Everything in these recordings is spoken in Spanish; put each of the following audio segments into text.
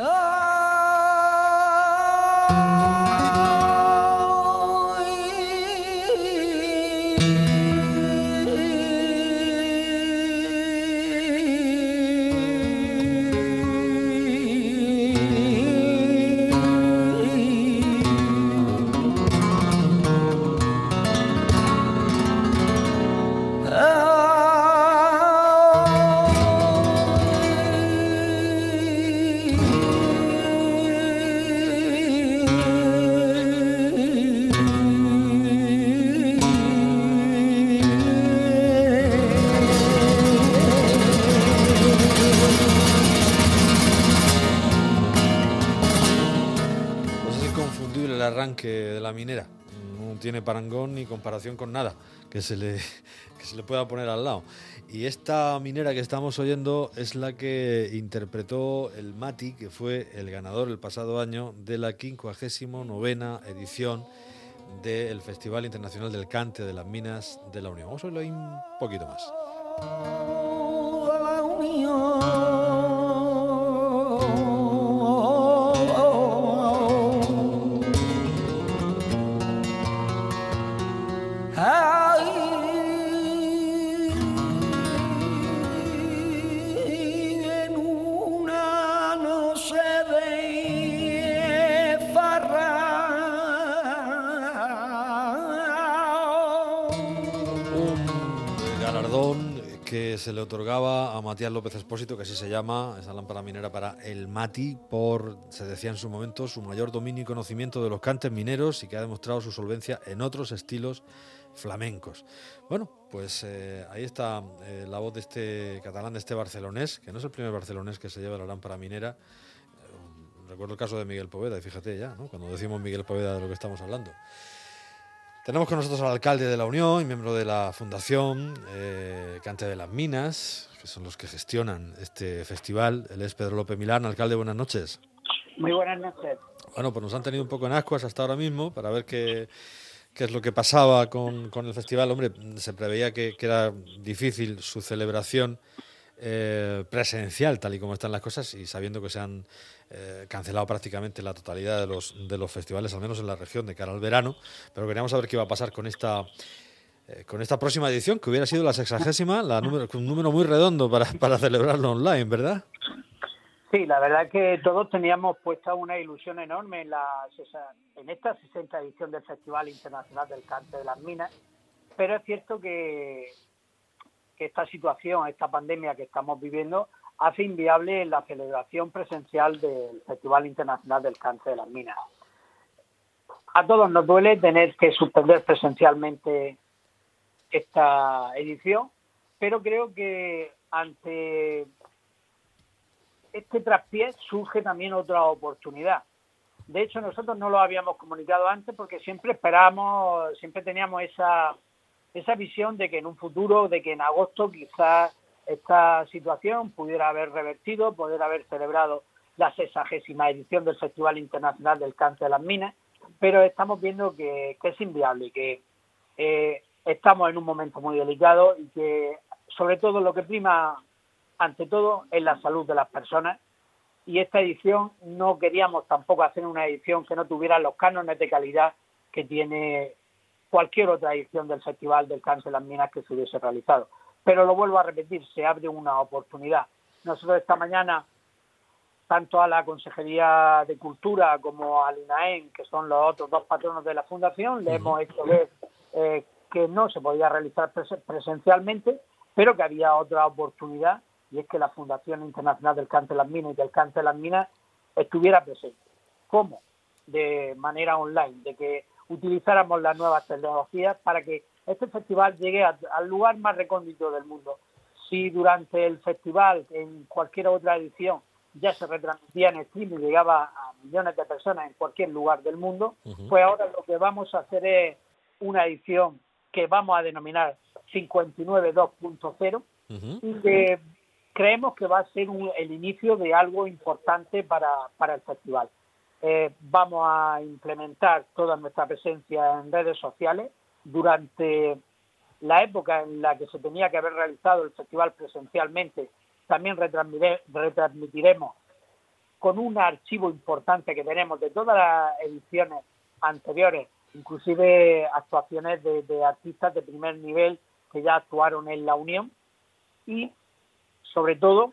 Oh. Tiene parangón ni comparación con nada que se, le, se le pueda poner al lado. Y esta minera que estamos oyendo es la que interpretó el Mati, que fue el ganador el pasado año de la 59 edición del Festival Internacional del Cante de las Minas de la Unión. Vamos a oírlo ahí un poquito más. Se le otorgaba a Matías López Espósito, que así se llama, esa lámpara minera para el Mati, por, se decía en su momento, su mayor dominio y conocimiento de los cantes mineros y que ha demostrado su solvencia en otros estilos flamencos. Bueno, pues eh, ahí está eh, la voz de este catalán, de este barcelonés, que no es el primer barcelonés que se lleva la lámpara minera. Eh, recuerdo el caso de Miguel Poveda, y fíjate ya, ¿no? cuando decimos Miguel Poveda de lo que estamos hablando. Tenemos con nosotros al alcalde de la Unión y miembro de la Fundación eh, Cante de las Minas, que son los que gestionan este festival. Él es Pedro López Milán. Alcalde, buenas noches. Muy buenas noches. Bueno, pues nos han tenido un poco en ascuas hasta ahora mismo para ver qué, qué es lo que pasaba con, con, el festival. Hombre, se preveía que, que era difícil su celebración eh, presencial, tal y como están las cosas, y sabiendo que se han eh, cancelado prácticamente la totalidad de los, de los festivales, al menos en la región, de cara al verano. Pero queríamos saber qué iba a pasar con esta eh, con esta próxima edición, que hubiera sido la sexagésima, la número, un número muy redondo para, para celebrarlo online, ¿verdad? Sí, la verdad que todos teníamos puesta una ilusión enorme en, la, en esta 60 edición del Festival Internacional del Cáncer de las Minas, pero es cierto que, que esta situación, esta pandemia que estamos viviendo, hace inviable la celebración presencial del Festival Internacional del Cáncer de las Minas. A todos nos duele tener que suspender presencialmente esta edición, pero creo que ante este traspié surge también otra oportunidad. De hecho, nosotros no lo habíamos comunicado antes porque siempre esperábamos, siempre teníamos esa, esa visión de que en un futuro, de que en agosto quizás esta situación pudiera haber revertido, poder haber celebrado la sexagésima edición del Festival Internacional del Cáncer de las Minas, pero estamos viendo que, es inviable, que eh, estamos en un momento muy delicado y que sobre todo lo que prima ante todo es la salud de las personas. Y esta edición no queríamos tampoco hacer una edición que no tuviera los cánones de calidad que tiene cualquier otra edición del Festival del Cáncer de las Minas que se hubiese realizado. Pero lo vuelvo a repetir, se abre una oportunidad. Nosotros esta mañana, tanto a la Consejería de Cultura como al INAEN, que son los otros dos patronos de la Fundación, le hemos hecho ver eh, que no se podía realizar presencialmente, pero que había otra oportunidad, y es que la Fundación Internacional del Cáncer de las Minas y del Cáncer de las Minas estuviera presente. ¿Cómo? De manera online, de que utilizáramos las nuevas tecnologías para que este festival llegue al lugar más recóndito del mundo. Si durante el festival, en cualquier otra edición, ya se retransmitía en stream y llegaba a millones de personas en cualquier lugar del mundo, pues ahora lo que vamos a hacer es una edición que vamos a denominar 59 2.0 y que creemos que va a ser el inicio de algo importante para, para el festival. Eh, vamos a implementar toda nuestra presencia en redes sociales, durante la época en la que se tenía que haber realizado el festival presencialmente, también retransmitiremos con un archivo importante que tenemos de todas las ediciones anteriores, inclusive actuaciones de, artistas de primer nivel que ya actuaron en la Unión. Y sobre todo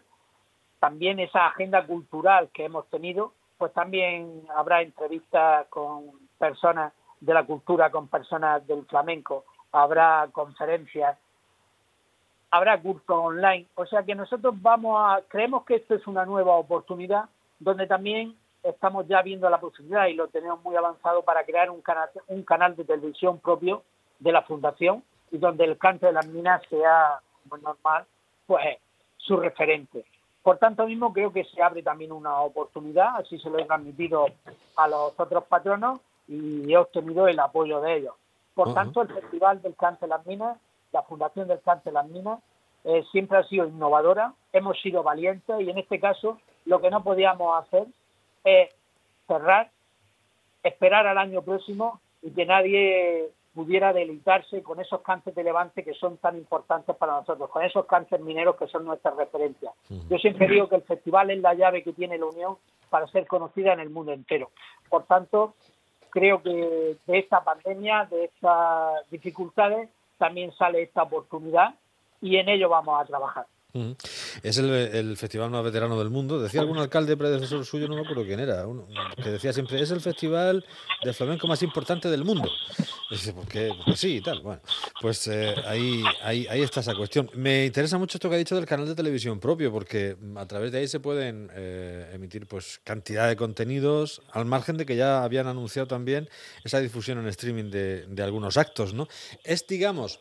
también esa agenda cultural que hemos tenido, pues también habrá entrevistas con personas de la cultura, con personas del flamenco, habrá conferencias, habrá cursos online, o sea que nosotros vamos a creemos que esto es una nueva oportunidad donde también estamos ya viendo la posibilidad y lo tenemos muy avanzado para crear un canal, un canal de televisión propio de la fundación y donde el canto de las minas sea muy normal, pues su referente. Por tanto mismo creo que se abre también una oportunidad, así se lo he transmitido a los otros patronos y he obtenido el apoyo de ellos. Por tanto, el Festival del Cante de las Minas, la Fundación del Cante de las Minas, eh, siempre ha sido innovadora, hemos sido valientes y en este caso lo que no podíamos hacer es cerrar, esperar al año próximo y que nadie pudiera deleitarse con esos cantes de levante que son tan importantes para nosotros, con esos cantes mineros que son nuestras referencias. Yo siempre digo que el festival es la llave que tiene la Unión para ser conocida en el mundo entero. Por tanto, creo que de esta pandemia, de estas dificultades, también sale esta oportunidad y en ello vamos a trabajar. Es el, festival más veterano del mundo. Decía algún alcalde predecesor suyo, no me acuerdo quién era, que decía siempre, es el festival de flamenco más importante del mundo. dice, ¿por qué? Pues sí, y tal. Bueno, pues eh, ahí, ahí, ahí está esa cuestión. Me interesa mucho esto que ha dicho del canal de televisión propio, porque a través de ahí se pueden eh, emitir pues cantidad de contenidos, al margen de que ya habían anunciado también esa difusión en streaming de, de algunos actos, ¿no? Es, digamos,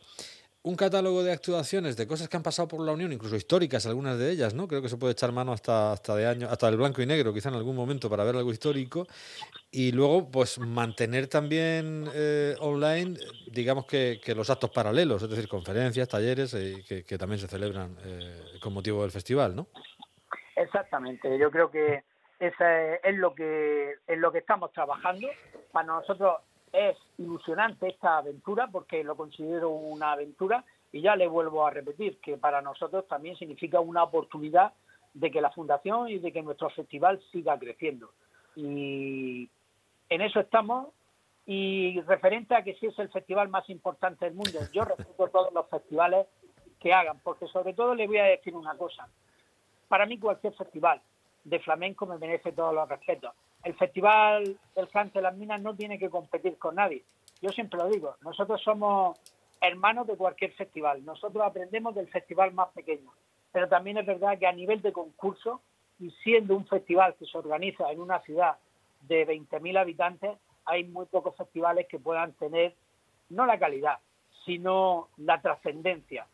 un catálogo de actuaciones de cosas que han pasado por la Unión, incluso históricas, algunas de ellas, ¿no? Creo que se puede echar mano hasta, hasta de año, hasta el blanco y negro, quizá en algún momento para ver algo histórico. Y luego, pues mantener también eh, online, digamos que, los actos paralelos, es decir, conferencias, talleres, eh, que, también se celebran eh, con motivo del festival, ¿no? Exactamente. Yo creo que esa es lo que es lo que estamos trabajando. Para nosotros es ilusionante esta aventura porque lo considero una aventura y ya le vuelvo a repetir que para nosotros también significa una oportunidad de que la fundación y de que nuestro festival siga creciendo. Y en eso estamos y referente a que si es el festival más importante del mundo, yo respeto todos los festivales que hagan, porque sobre todo le voy a decir una cosa. Para mí cualquier festival de flamenco me merece todos los respetos el Festival del Cante de las Minas no tiene que competir con nadie. Yo siempre lo digo, nosotros somos hermanos de cualquier festival, nosotros aprendemos del festival más pequeño, pero también es verdad que a nivel de concurso, y siendo un festival que se organiza en una ciudad de 20.000 habitantes, hay muy pocos festivales que puedan tener no la calidad, sino la trascendencia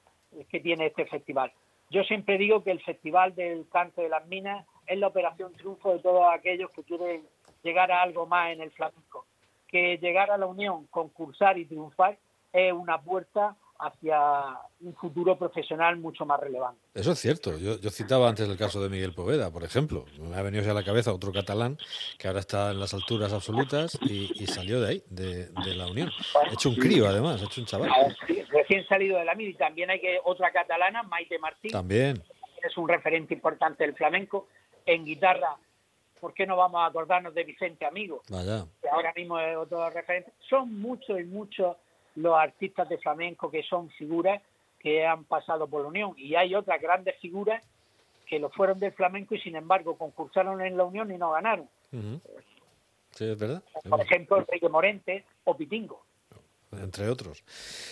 que tiene este festival. Yo siempre digo que el Festival del Cante de las Minas es la operación triunfo de todos aquellos que quieren llegar a algo más en el flamenco. Que llegar a la Unión, concursar y triunfar es una puerta hacia un futuro profesional mucho más relevante. Eso es cierto. Yo, citaba antes el caso de Miguel Poveda, por ejemplo. Me ha venido a la cabeza otro catalán que ahora está en las alturas absolutas y, salió de ahí, de, la Unión. Ha hecho un crío, además, ha hecho un chaval. recién salido de la MIR. Y también hay que otra catalana, Maite Martín. También. Es un referente importante del flamenco en guitarra, ¿por qué no vamos a acordarnos de Vicente Amigo? Que ahora mismo es otro referente. Son muchos y muchos los artistas de flamenco que son figuras que han pasado por la Unión. Y hay otras grandes figuras que lo fueron del flamenco y sin embargo concursaron en la Unión y no ganaron. Sí, es verdad. Por ejemplo, Enrique Morente o Pitingo. Entre otros.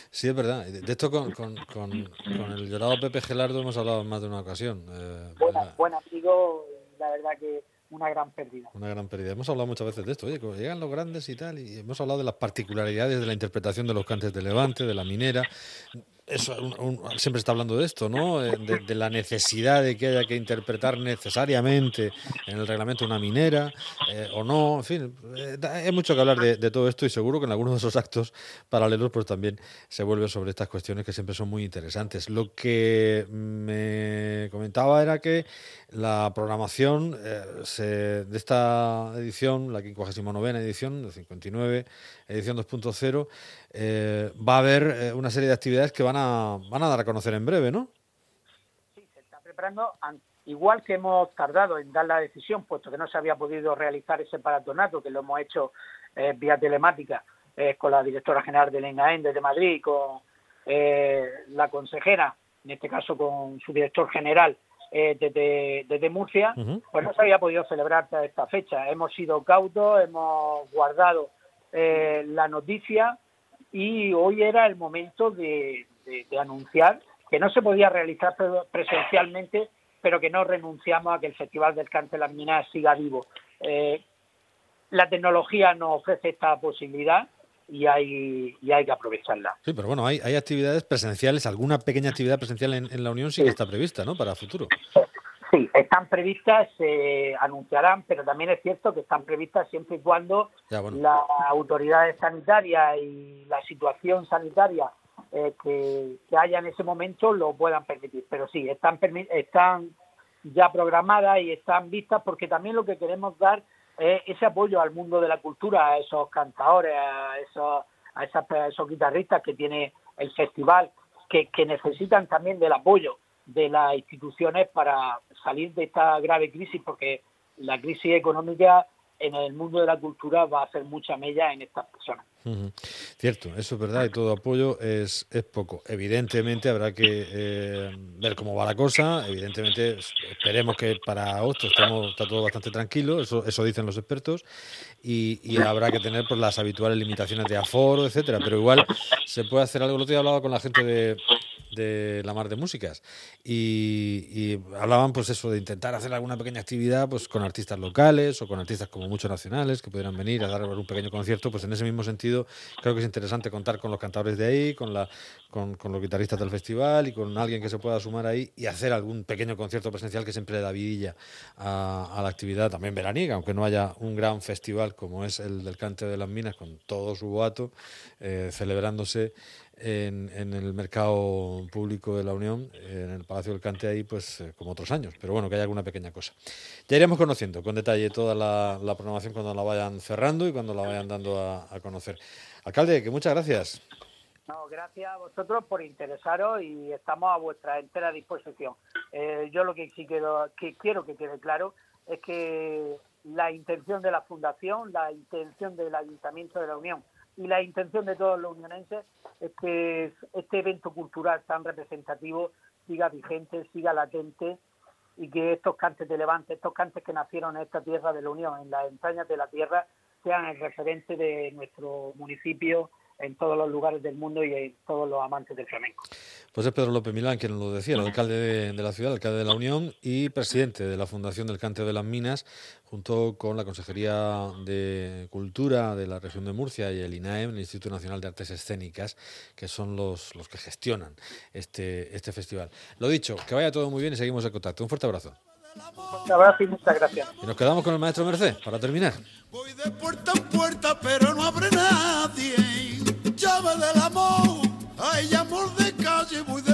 Sí, es verdad. De esto con, con, con, el llorado Pepe Gelardo hemos hablado en más de una ocasión. Eh, buen amigo la verdad que una gran pérdida. Una gran pérdida. Hemos hablado muchas veces de esto, oye, llegan los grandes y tal, y hemos hablado de las particularidades de la interpretación de los cantes de Levante, de la minera, eso, siempre está hablando de esto, ¿no? Eh, de, la necesidad de que haya que interpretar necesariamente en el reglamento una minera eh, o no, en fin, eh, hay mucho que hablar de, todo esto y seguro que en algunos de esos actos paralelos pues también se vuelve sobre estas cuestiones que siempre son muy interesantes. Lo que me comentaba era que la programación de esta edición, la 59 edición, de 59, edición 2.0, eh, va a haber eh, una serie de actividades que van a, van a dar a conocer en breve, ¿no? Sí, se está preparando igual que hemos tardado en dar la decisión, puesto que no se había podido realizar ese paratonato, que lo hemos hecho eh, vía telemática eh, con la directora general del INAEN desde Madrid y con eh, la consejera, en este caso con su director general desde, desde, Murcia, pues no se había podido celebrar esta fecha. Hemos sido cautos, hemos guardado la noticia y hoy era el momento de, de anunciar que no se podía realizar presencialmente pero que no renunciamos a que el Festival del Cante de las Minas siga vivo. Eh, la tecnología nos ofrece esta posibilidad y hay, y hay que aprovecharla. Sí, pero bueno, hay, hay actividades presenciales, alguna pequeña actividad presencial en, la Unión sí, que está prevista, ¿no?, para el futuro. Sí, están previstas, se anunciarán, pero también es cierto que están previstas siempre y cuando las autoridades sanitarias y la situación sanitaria eh, que, haya en ese momento lo puedan permitir. Pero sí, están, están ya programadas y están vistas porque también lo que queremos dar es ese apoyo al mundo de la cultura, a esos cantadores, a esos, a, esos guitarristas que tiene el festival, que, que necesitan también del apoyo de las instituciones para salir de esta grave crisis, porque la crisis económica en el mundo de la cultura va a hacer mucha mella en estas personas. Cierto, eso es verdad y todo apoyo es, es poco. Evidentemente habrá que eh, ver cómo va la cosa. Evidentemente esperemos que para agosto estemos, está todo bastante tranquilo, eso, eso dicen los expertos, y, y habrá que tener pues, las habituales limitaciones de aforo, etcétera. Pero igual se puede hacer algo. Lo otro día hablaba con la gente de, de la Mar de Músicas. Y, hablaban pues eso de intentar hacer alguna pequeña actividad pues con artistas locales o con artistas como muchos nacionales que pudieran venir a dar un pequeño concierto pues en ese mismo sentido creo que es interesante contar con los cantadores de ahí con la con, los guitarristas del festival y con alguien que se pueda sumar ahí y hacer algún pequeño concierto presencial que siempre le da vidilla a, la actividad también veraniega aunque no haya un gran festival como es el del cante de las minas con todo su boato eh, celebrándose en, el mercado público de la Unión, en el Palacio del Cante ahí, pues eh, como otros años. Pero bueno, que haya alguna pequeña cosa. Ya iremos conociendo con detalle toda la, programación cuando la vayan cerrando y cuando la vayan dando a, conocer. Alcalde, que muchas gracias. No, gracias a vosotros por interesaros y estamos a vuestra entera disposición. Eh, yo lo que sí quiero, que quiero que quede claro es que la intención de la Fundación, la intención del Ayuntamiento de la Unión y la intención de todos los unionenses es que este evento cultural tan representativo siga vigente, siga latente y que estos cantes de Levante, estos cantes que nacieron en esta tierra de la Unión, en las entrañas de la tierra, sean el referente de nuestro municipio en todos los lugares del mundo y en todos los amantes del flamenco. Pues es Pedro López Milán quien nos lo decía, el alcalde de, la ciudad, el alcalde de la Unión y presidente de la Fundación del Cante de las Minas, junto con la Consejería de Cultura de la región de Murcia y el INAEM, el Instituto Nacional de Artes Escénicas, que son los, los que gestionan este, este festival. Lo dicho, que vaya todo muy bien y seguimos en contacto. Un fuerte abrazo. Un abrazo y muchas gracias. Y nos quedamos con el maestro Merced para terminar. Voy de puerta en puerta, pero no abre nadie. Del amor, hay amor de calle, voy de